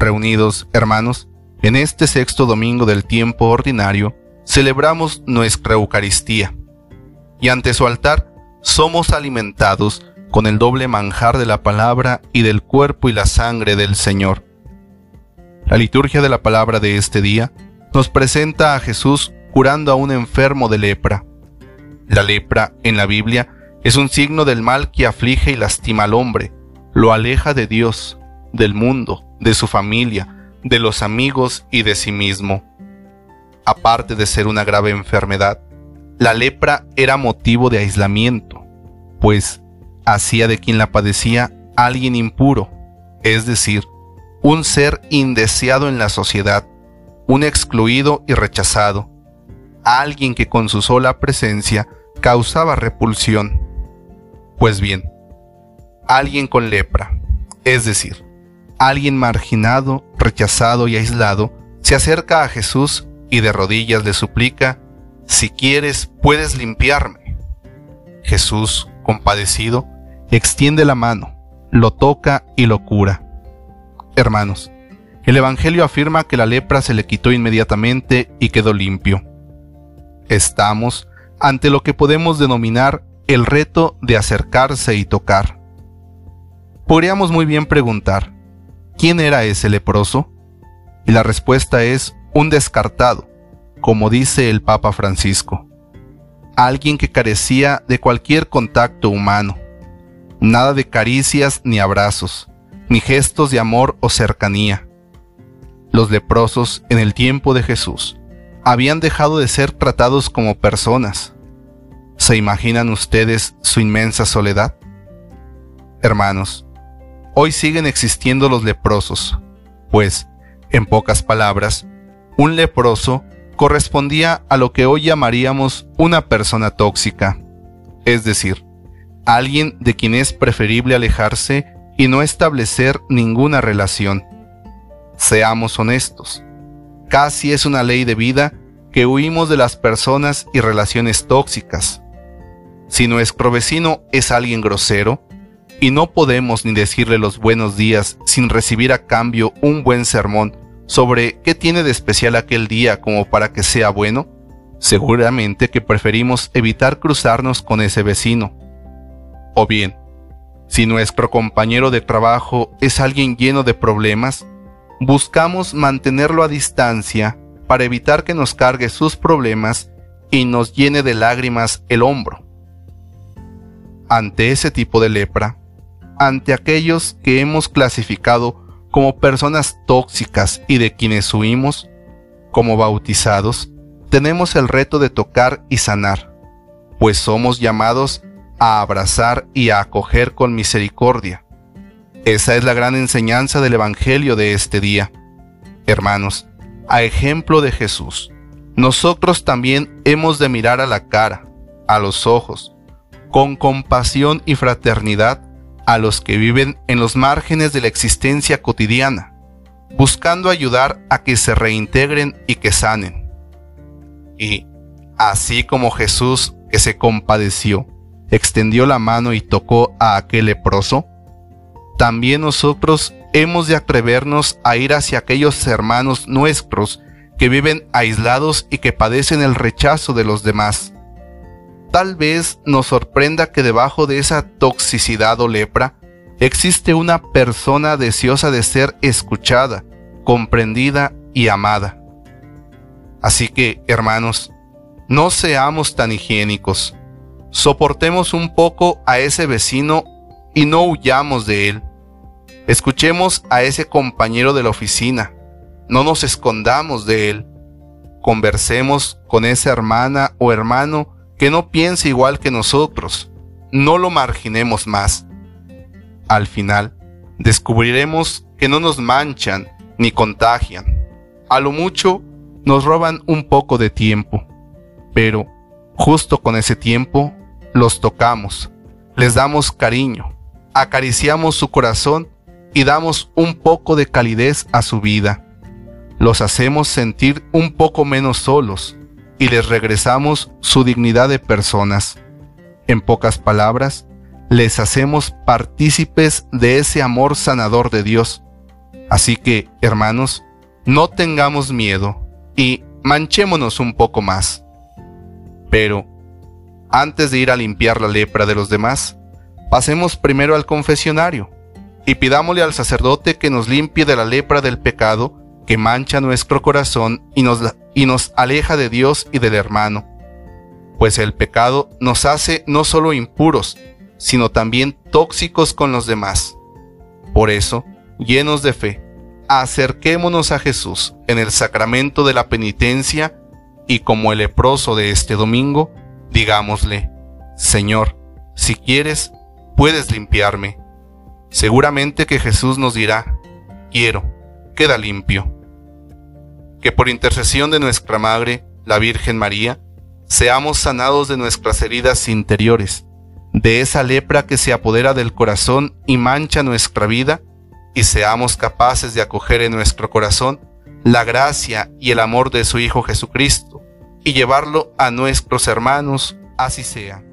Reunidos, hermanos, en este sexto domingo del tiempo ordinario, celebramos nuestra Eucaristía, y ante su altar somos alimentados con el doble manjar de la palabra y del cuerpo y la sangre del Señor. La liturgia de la palabra de este día nos presenta a Jesús curando a un enfermo de lepra. La lepra, en la Biblia, es un signo del mal que aflige y lastima al hombre, lo aleja de Dios, del mundo, de su familia, de los amigos y de sí mismo. Aparte de ser una grave enfermedad, la lepra era motivo de aislamiento, pues hacía de quien la padecía alguien impuro, es decir, un ser indeseado en la sociedad, un excluido y rechazado, alguien que con su sola presencia causaba repulsión. Pues bien, alguien con lepra, es decir, alguien marginado, rechazado y aislado, se acerca a Jesús y de rodillas le suplica, si quieres puedes limpiarme. Jesús, compadecido, extiende la mano, lo toca y lo cura. Hermanos, el Evangelio afirma que la lepra se le quitó inmediatamente y quedó limpio. Estamos ante lo que podemos denominar el reto de acercarse y tocar. Podríamos muy bien preguntar, ¿quién era ese leproso? Y la respuesta es un descartado, como dice el Papa Francisco. Alguien que carecía de cualquier contacto humano. Nada de caricias ni abrazos, ni gestos de amor o cercanía. Los leprosos en el tiempo de Jesús habían dejado de ser tratados como personas, ¿Se imaginan ustedes su inmensa soledad? Hermanos, hoy siguen existiendo los leprosos, pues, en pocas palabras, un leproso correspondía a lo que hoy llamaríamos una persona tóxica, es decir, alguien de quien es preferible alejarse y no establecer ninguna relación. Seamos honestos, casi es una ley de vida que huimos de las personas y relaciones tóxicas, si nuestro vecino es alguien grosero, y no podemos ni decirle los buenos días sin recibir a cambio un buen sermón sobre qué tiene de especial aquel día como para que sea bueno, seguramente que preferimos evitar cruzarnos con ese vecino. O bien, si nuestro compañero de trabajo es alguien lleno de problemas, buscamos mantenerlo a distancia para evitar que nos cargue sus problemas y nos llene de lágrimas el hombro ante ese tipo de lepra, ante aquellos que hemos clasificado como personas tóxicas y de quienes huimos, como bautizados, tenemos el reto de tocar y sanar, pues somos llamados a abrazar y a acoger con misericordia. Esa es la gran enseñanza del Evangelio de este día. Hermanos, a ejemplo de Jesús, nosotros también hemos de mirar a la cara, a los ojos, con compasión y fraternidad a los que viven en los márgenes de la existencia cotidiana, buscando ayudar a que se reintegren y que sanen. Y, así como Jesús, que se compadeció, extendió la mano y tocó a aquel leproso, también nosotros hemos de atrevernos a ir hacia aquellos hermanos nuestros que viven aislados y que padecen el rechazo de los demás Tal vez nos sorprenda que debajo de esa toxicidad o lepra existe una persona deseosa de ser escuchada, comprendida y amada. Así que, hermanos, no seamos tan higiénicos. Soportemos un poco a ese vecino y no huyamos de él. Escuchemos a ese compañero de la oficina. No nos escondamos de él. Conversemos con esa hermana o hermano que no piense igual que nosotros. No lo marginemos más. Al final, descubriremos que no nos manchan ni contagian. A lo mucho, nos roban un poco de tiempo. Pero, justo con ese tiempo, los tocamos, les damos cariño, acariciamos su corazón y damos un poco de calidez a su vida. Los hacemos sentir un poco menos solos, y les regresamos su dignidad de personas. En pocas palabras, les hacemos partícipes de ese amor sanador de Dios, Así que, hermanos, no tengamos miedo y manchémonos un poco más. Pero, antes de ir a limpiar la lepra de los demás, pasemos primero al confesionario y pidámosle al sacerdote que nos limpie de la lepra del pecado que mancha nuestro corazón y nos, y nos aleja de Dios y del hermano. Pues el pecado nos hace no solo impuros, sino también tóxicos con los demás. Por eso, llenos de fe, acerquémonos a Jesús en el sacramento de la penitencia y como el leproso de este domingo, digámosle, Señor, si quieres, puedes limpiarme. Seguramente que Jesús nos dirá, quiero, queda limpio. Que por intercesión de nuestra Madre, la Virgen María, seamos sanados de nuestras heridas interiores, de esa lepra que se apodera del corazón y mancha nuestra vida, y seamos capaces de acoger en nuestro corazón la gracia y el amor de su Hijo Jesucristo, y llevarlo a nuestros hermanos, así sea.